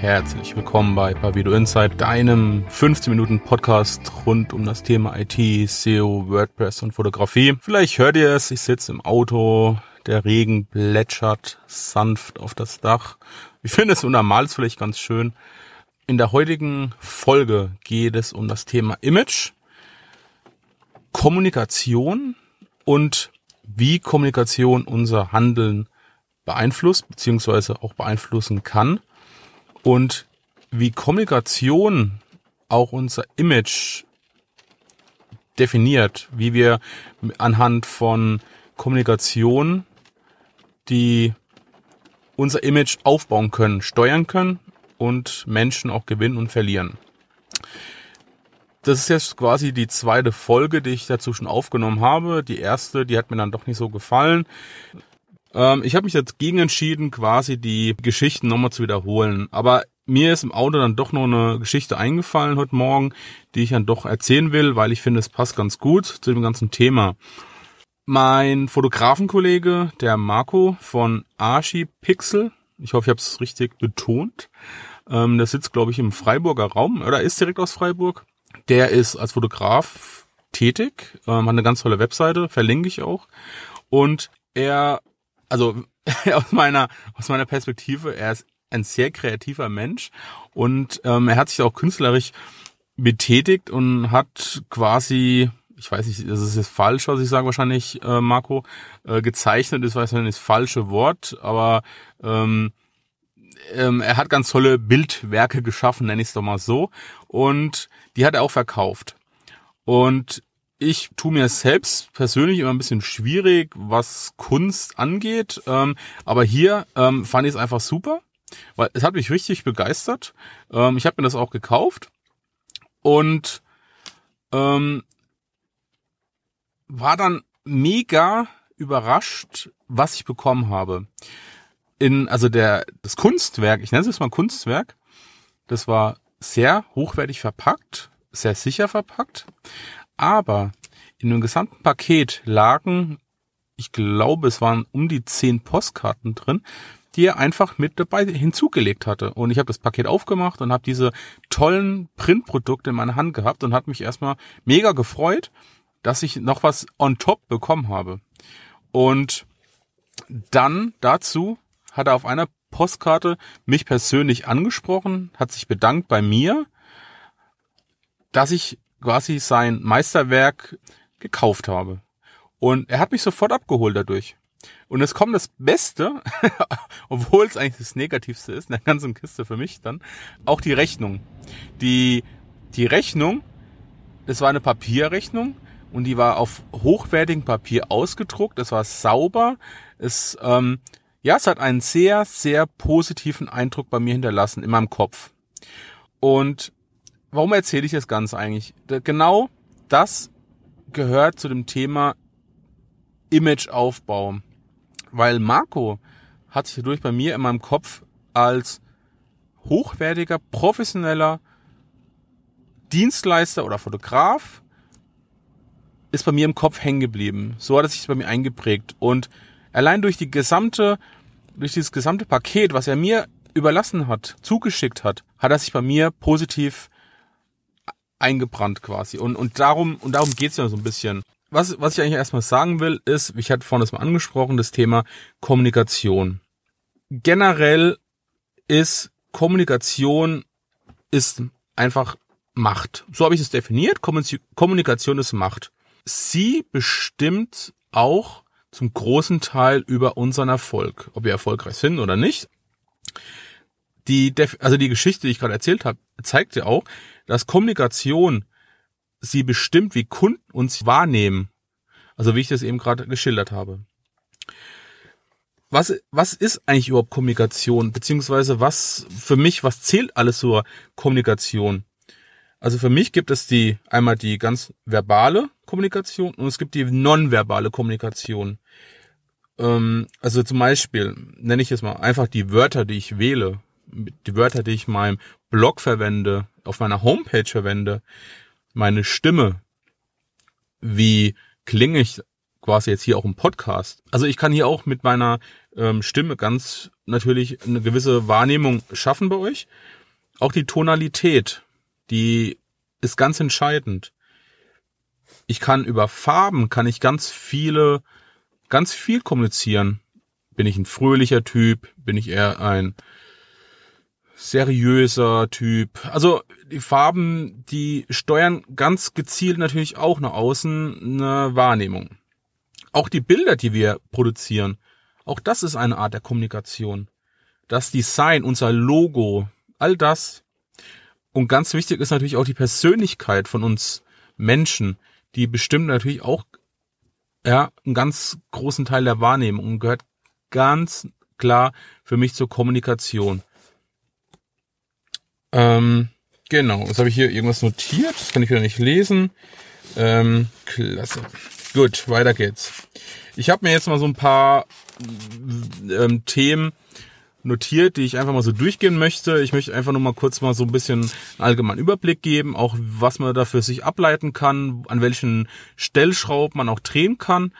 herzlich willkommen bei Pavido Insight, deinem 15 Minuten Podcast rund um das Thema IT, SEO, WordPress und Fotografie. Vielleicht hört ihr es, ich sitze im Auto, der Regen plätschert sanft auf das Dach. Ich finde es normal ist vielleicht ganz schön. In der heutigen Folge geht es um das Thema Image, Kommunikation und wie Kommunikation unser Handeln beeinflusst bzw. auch beeinflussen kann und wie Kommunikation auch unser Image definiert, wie wir anhand von Kommunikation die unser Image aufbauen können, steuern können und Menschen auch gewinnen und verlieren. Das ist jetzt quasi die zweite Folge, die ich dazu schon aufgenommen habe. Die erste, die hat mir dann doch nicht so gefallen. Ähm, ich habe mich jetzt gegen entschieden, quasi die Geschichten nochmal zu wiederholen. Aber mir ist im Auto dann doch noch eine Geschichte eingefallen heute Morgen, die ich dann doch erzählen will, weil ich finde, es passt ganz gut zu dem ganzen Thema. Mein Fotografenkollege, der Marco von Archipixel, ich hoffe, ich habe es richtig betont, ähm, der sitzt, glaube ich, im Freiburger Raum oder ist direkt aus Freiburg. Der ist als Fotograf tätig, ähm, hat eine ganz tolle Webseite, verlinke ich auch. Und er, also aus meiner, aus meiner Perspektive, er ist ein sehr kreativer Mensch und ähm, er hat sich auch künstlerisch betätigt und hat quasi, ich weiß nicht, das ist jetzt falsch, was ich sage wahrscheinlich, äh, Marco, äh, gezeichnet ist wahrscheinlich das falsche Wort, aber ähm, ähm, er hat ganz tolle Bildwerke geschaffen, nenne ich es doch mal so. Und die hat er auch verkauft. Und ich tue mir selbst persönlich immer ein bisschen schwierig, was Kunst angeht. Ähm, aber hier ähm, fand ich es einfach super, weil es hat mich richtig begeistert. Ähm, ich habe mir das auch gekauft und ähm, war dann mega überrascht, was ich bekommen habe in, also der, das Kunstwerk, ich nenne es jetzt mal Kunstwerk, das war sehr hochwertig verpackt, sehr sicher verpackt, aber in dem gesamten Paket lagen, ich glaube, es waren um die zehn Postkarten drin, die er einfach mit dabei hinzugelegt hatte. Und ich habe das Paket aufgemacht und habe diese tollen Printprodukte in meiner Hand gehabt und hat mich erstmal mega gefreut, dass ich noch was on top bekommen habe. Und dann dazu hat er auf einer Postkarte mich persönlich angesprochen, hat sich bedankt bei mir, dass ich quasi sein Meisterwerk gekauft habe. Und er hat mich sofort abgeholt dadurch. Und es kommt das Beste, obwohl es eigentlich das Negativste ist, in der ganzen Kiste für mich dann, auch die Rechnung. Die, die Rechnung, es war eine Papierrechnung und die war auf hochwertigem Papier ausgedruckt, es war sauber, es ähm, ja, es hat einen sehr, sehr positiven Eindruck bei mir hinterlassen in meinem Kopf. Und warum erzähle ich das Ganze eigentlich? Genau das gehört zu dem Thema Imageaufbau. Weil Marco hat sich dadurch bei mir in meinem Kopf als hochwertiger, professioneller Dienstleister oder Fotograf ist bei mir im Kopf hängen geblieben. So hat es sich bei mir eingeprägt. Und allein durch die gesamte durch dieses gesamte Paket, was er mir überlassen hat, zugeschickt hat, hat er sich bei mir positiv eingebrannt quasi. Und, und darum, und darum geht's ja so ein bisschen. Was, was ich eigentlich erstmal sagen will, ist, ich hatte vorhin das mal angesprochen, das Thema Kommunikation. Generell ist Kommunikation ist einfach Macht. So habe ich es definiert. Kommunikation ist Macht. Sie bestimmt auch zum großen Teil über unseren Erfolg, ob wir erfolgreich sind oder nicht. Die, also die Geschichte, die ich gerade erzählt habe, zeigt ja auch, dass Kommunikation sie bestimmt, wie Kunden uns wahrnehmen. Also wie ich das eben gerade geschildert habe. Was, was ist eigentlich überhaupt Kommunikation? Beziehungsweise was für mich, was zählt alles zur Kommunikation? Also für mich gibt es die einmal die ganz verbale Kommunikation und es gibt die nonverbale Kommunikation. Ähm, also zum Beispiel nenne ich jetzt mal einfach die Wörter, die ich wähle, die Wörter, die ich in meinem Blog verwende, auf meiner Homepage verwende, meine Stimme, wie klinge ich quasi jetzt hier auch im Podcast. Also ich kann hier auch mit meiner ähm, Stimme ganz natürlich eine gewisse Wahrnehmung schaffen bei euch. Auch die Tonalität, die ist ganz entscheidend. Ich kann über Farben, kann ich ganz viele, ganz viel kommunizieren. Bin ich ein fröhlicher Typ? Bin ich eher ein seriöser Typ? Also die Farben, die steuern ganz gezielt natürlich auch nach außen eine Wahrnehmung. Auch die Bilder, die wir produzieren, auch das ist eine Art der Kommunikation. Das Design, unser Logo, all das. Und ganz wichtig ist natürlich auch die Persönlichkeit von uns Menschen, die bestimmt natürlich auch ja, einen ganz großen Teil der Wahrnehmung und gehört ganz klar für mich zur Kommunikation. Ähm, genau, jetzt habe ich hier irgendwas notiert, das kann ich wieder nicht lesen. Ähm, klasse. Gut, weiter geht's. Ich habe mir jetzt mal so ein paar ähm, Themen notiert, die ich einfach mal so durchgehen möchte. Ich möchte einfach nur mal kurz mal so ein bisschen einen allgemeinen Überblick geben, auch was man dafür sich ableiten kann, an welchen Stellschrauben man auch drehen kann.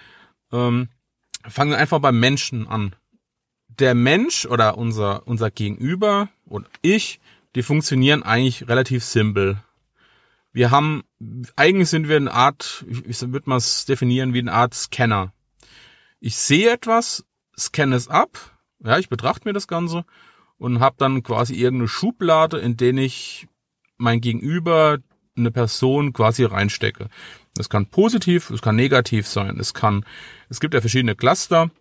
Ähm, fangen wir einfach beim Menschen an. Der Mensch oder unser, unser Gegenüber und ich, die funktionieren eigentlich relativ simpel. Wir haben, eigentlich sind wir eine Art, ich würde mal es definieren wie eine Art Scanner. Ich sehe etwas, scanne es ab, ja, ich betrachte mir das Ganze und habe dann quasi irgendeine Schublade, in den ich mein Gegenüber, eine Person quasi reinstecke. Das kann positiv, es kann negativ sein. Es kann, es gibt ja verschiedene Cluster,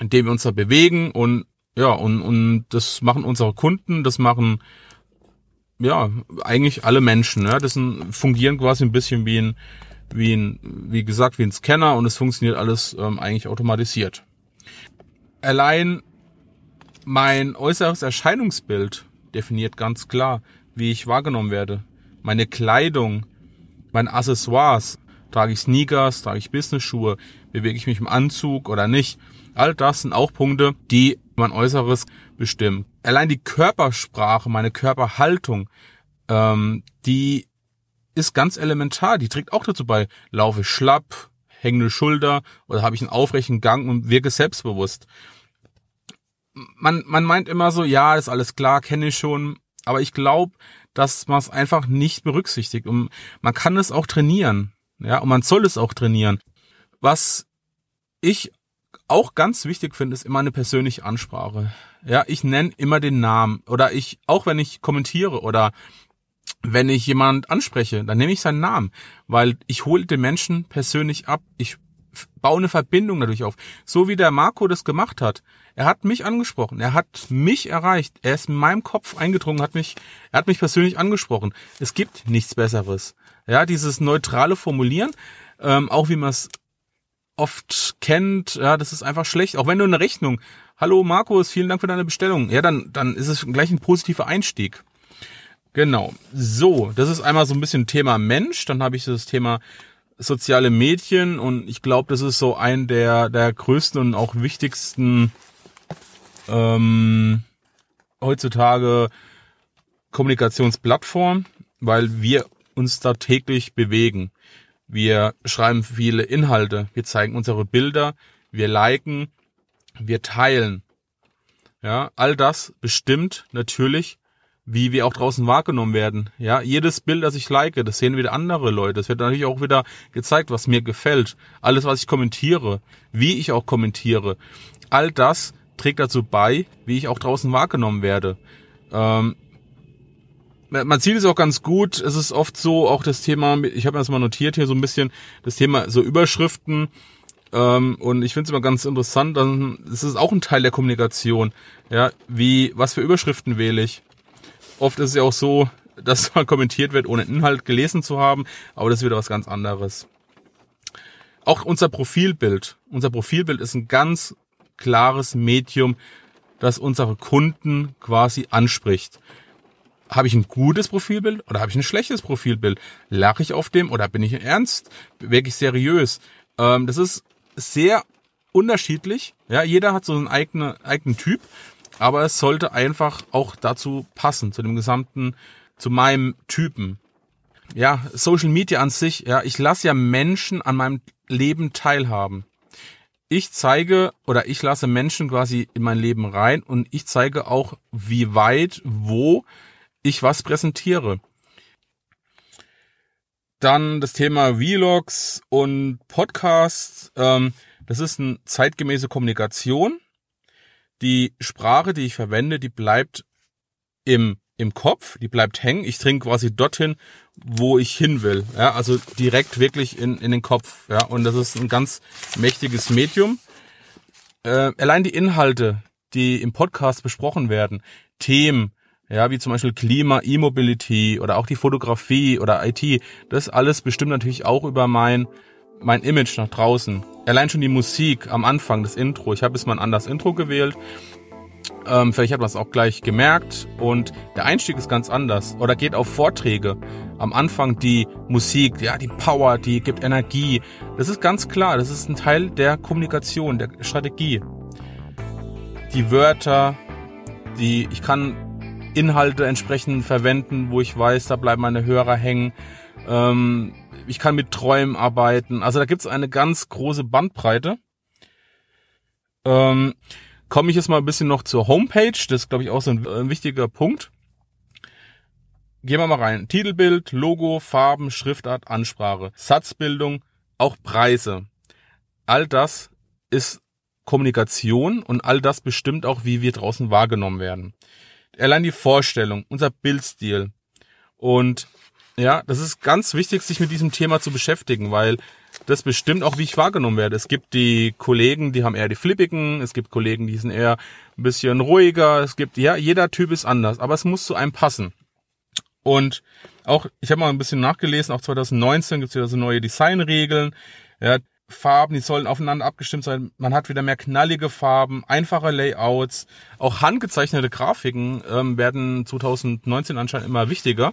in denen wir uns da bewegen und ja, und, und das machen unsere Kunden, das machen ja eigentlich alle Menschen. Ja, das sind, fungieren quasi ein bisschen wie ein, wie ein, wie gesagt, wie ein Scanner und es funktioniert alles ähm, eigentlich automatisiert. Allein mein äußeres Erscheinungsbild definiert ganz klar, wie ich wahrgenommen werde. Meine Kleidung, meine Accessoires, trage ich Sneakers, trage ich Business-Schuhe, bewege ich mich im Anzug oder nicht. All das sind auch Punkte, die mein Äußeres bestimmen. Allein die Körpersprache, meine Körperhaltung, ähm, die ist ganz elementar. Die trägt auch dazu bei. Laufe schlapp, hängende Schulter oder habe ich einen aufrechten Gang und wirke selbstbewusst. Man, man meint immer so, ja, ist alles klar, kenne ich schon. Aber ich glaube, dass man es einfach nicht berücksichtigt. Und man kann es auch trainieren. Ja, und man soll es auch trainieren. Was ich auch ganz wichtig finde, ist immer eine persönliche Ansprache. Ja, ich nenne immer den Namen oder ich, auch wenn ich kommentiere oder wenn ich jemand anspreche, dann nehme ich seinen Namen, weil ich hole den Menschen persönlich ab. Ich baue eine Verbindung dadurch auf. So wie der Marco das gemacht hat. Er hat mich angesprochen. Er hat mich erreicht. Er ist in meinem Kopf eingedrungen, hat mich, er hat mich persönlich angesprochen. Es gibt nichts Besseres. Ja, dieses neutrale Formulieren, ähm, auch wie man es oft kennt, ja, das ist einfach schlecht. Auch wenn du eine Rechnung, hallo Markus, vielen Dank für deine Bestellung. Ja, dann, dann ist es gleich ein positiver Einstieg. Genau. So, das ist einmal so ein bisschen Thema Mensch. Dann habe ich das Thema soziale Medien und ich glaube, das ist so ein der, der größten und auch wichtigsten ähm, heutzutage Kommunikationsplattform, weil wir uns da täglich bewegen. Wir schreiben viele Inhalte, wir zeigen unsere Bilder, wir liken, wir teilen. Ja, all das bestimmt natürlich wie wir auch draußen wahrgenommen werden. Ja, jedes Bild, das ich like, das sehen wieder andere Leute. Es wird natürlich auch wieder gezeigt, was mir gefällt. Alles, was ich kommentiere, wie ich auch kommentiere. All das trägt dazu bei, wie ich auch draußen wahrgenommen werde. Ähm, man sieht es auch ganz gut. Es ist oft so, auch das Thema, ich habe mir das mal notiert hier so ein bisschen, das Thema so Überschriften. Ähm, und ich finde es immer ganz interessant, dann es ist auch ein Teil der Kommunikation. Ja, wie, was für Überschriften wähle ich? Oft ist es ja auch so, dass man kommentiert wird, ohne Inhalt gelesen zu haben, aber das ist wieder was ganz anderes. Auch unser Profilbild. Unser Profilbild ist ein ganz klares Medium, das unsere Kunden quasi anspricht. Habe ich ein gutes Profilbild oder habe ich ein schlechtes Profilbild? Lache ich auf dem oder bin ich ernst? Wirklich seriös? Ähm, das ist sehr unterschiedlich. Ja, jeder hat so einen eigenen, eigenen Typ aber es sollte einfach auch dazu passen, zu dem gesamten, zu meinem Typen. Ja, Social Media an sich, ja, ich lasse ja Menschen an meinem Leben teilhaben. Ich zeige oder ich lasse Menschen quasi in mein Leben rein und ich zeige auch, wie weit, wo ich was präsentiere. Dann das Thema Vlogs und Podcasts. Ähm, das ist eine zeitgemäße Kommunikation. Die Sprache, die ich verwende, die bleibt im, im Kopf, die bleibt hängen. Ich dringe quasi dorthin, wo ich hin will. Ja, also direkt wirklich in, in den Kopf. Ja, und das ist ein ganz mächtiges Medium. Äh, allein die Inhalte, die im Podcast besprochen werden, Themen, ja, wie zum Beispiel Klima, E-Mobility oder auch die Fotografie oder IT, das alles bestimmt natürlich auch über mein, mein Image nach draußen. Allein schon die Musik am Anfang, das Intro. Ich habe jetzt mal ein anderes Intro gewählt. Ähm, vielleicht hat man es auch gleich gemerkt. Und der Einstieg ist ganz anders. Oder geht auf Vorträge. Am Anfang die Musik, ja, die Power, die gibt Energie. Das ist ganz klar. Das ist ein Teil der Kommunikation, der Strategie. Die Wörter, die, ich kann Inhalte entsprechend verwenden, wo ich weiß, da bleiben meine Hörer hängen. Ähm, ich kann mit Träumen arbeiten. Also da gibt's eine ganz große Bandbreite. Ähm, Komme ich jetzt mal ein bisschen noch zur Homepage. Das ist, glaube ich, auch so ein, ein wichtiger Punkt. Gehen wir mal rein. Titelbild, Logo, Farben, Schriftart, Ansprache, Satzbildung, auch Preise. All das ist Kommunikation und all das bestimmt auch, wie wir draußen wahrgenommen werden allein die Vorstellung, unser Bildstil. Und ja, das ist ganz wichtig, sich mit diesem Thema zu beschäftigen, weil das bestimmt auch, wie ich wahrgenommen werde. Es gibt die Kollegen, die haben eher die flippigen, es gibt Kollegen, die sind eher ein bisschen ruhiger, es gibt, ja, jeder Typ ist anders, aber es muss zu einem passen. Und auch, ich habe mal ein bisschen nachgelesen, auch 2019 gibt es wieder so neue Designregeln. Ja, Farben, die sollen aufeinander abgestimmt sein. Man hat wieder mehr knallige Farben, einfache Layouts. Auch handgezeichnete Grafiken ähm, werden 2019 anscheinend immer wichtiger.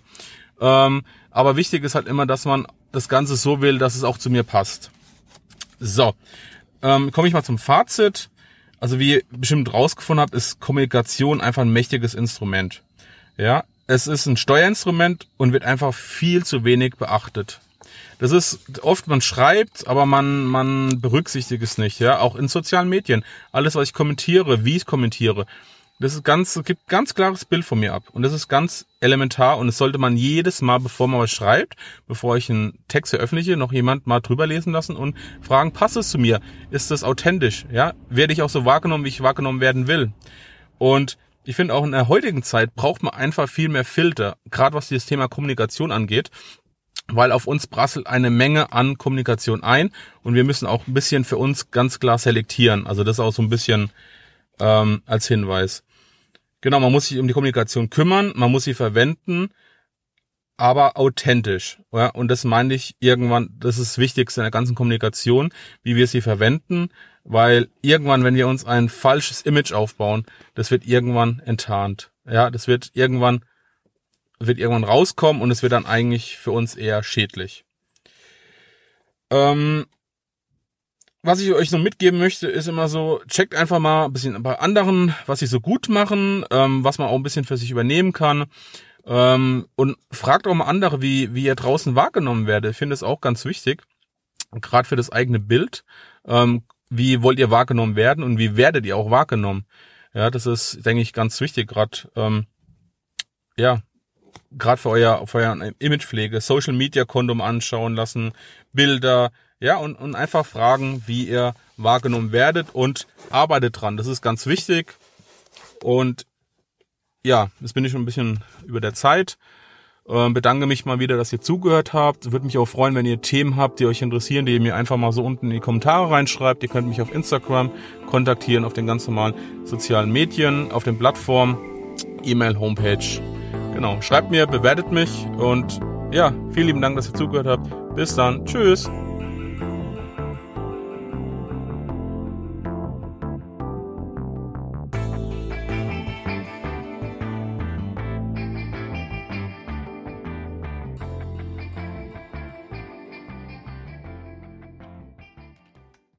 Ähm, aber wichtig ist halt immer, dass man das Ganze so will, dass es auch zu mir passt. So, ähm, komme ich mal zum Fazit. Also wie ihr bestimmt rausgefunden habt, ist Kommunikation einfach ein mächtiges Instrument. Ja, es ist ein Steuerinstrument und wird einfach viel zu wenig beachtet. Das ist oft, man schreibt, aber man, man berücksichtigt es nicht, ja. Auch in sozialen Medien. Alles, was ich kommentiere, wie ich kommentiere. Das ist ganz, gibt ganz klares Bild von mir ab. Und das ist ganz elementar und das sollte man jedes Mal, bevor man was schreibt, bevor ich einen Text veröffentliche, noch jemand mal drüber lesen lassen und fragen, passt es zu mir? Ist das authentisch? Ja? Werde ich auch so wahrgenommen, wie ich wahrgenommen werden will? Und ich finde auch in der heutigen Zeit braucht man einfach viel mehr Filter, gerade was dieses Thema Kommunikation angeht weil auf uns prasselt eine Menge an Kommunikation ein und wir müssen auch ein bisschen für uns ganz klar selektieren. Also das auch so ein bisschen ähm, als Hinweis. Genau, man muss sich um die Kommunikation kümmern, man muss sie verwenden, aber authentisch. Ja? Und das meine ich irgendwann, das ist das Wichtigste in der ganzen Kommunikation, wie wir sie verwenden, weil irgendwann, wenn wir uns ein falsches Image aufbauen, das wird irgendwann enttarnt. Ja, das wird irgendwann wird irgendwann rauskommen und es wird dann eigentlich für uns eher schädlich. Ähm, was ich euch noch mitgeben möchte, ist immer so, checkt einfach mal ein bisschen bei anderen, was sie so gut machen, ähm, was man auch ein bisschen für sich übernehmen kann. Ähm, und fragt auch mal andere, wie, wie ihr draußen wahrgenommen werdet. Ich finde es auch ganz wichtig, gerade für das eigene Bild. Ähm, wie wollt ihr wahrgenommen werden und wie werdet ihr auch wahrgenommen? Ja, das ist, denke ich, ganz wichtig, gerade ähm, ja, gerade für euer, für euer Imagepflege, Social Media Kondom anschauen lassen, Bilder, ja, und, und einfach fragen, wie ihr wahrgenommen werdet und arbeitet dran. Das ist ganz wichtig. Und ja, jetzt bin ich schon ein bisschen über der Zeit. Ähm, bedanke mich mal wieder, dass ihr zugehört habt. Würde mich auch freuen, wenn ihr Themen habt, die euch interessieren, die ihr mir einfach mal so unten in die Kommentare reinschreibt. Ihr könnt mich auf Instagram kontaktieren, auf den ganz normalen sozialen Medien, auf den Plattformen, E-Mail, Homepage Genau, schreibt mir, bewertet mich und ja, vielen lieben Dank, dass ihr zugehört habt. Bis dann. Tschüss.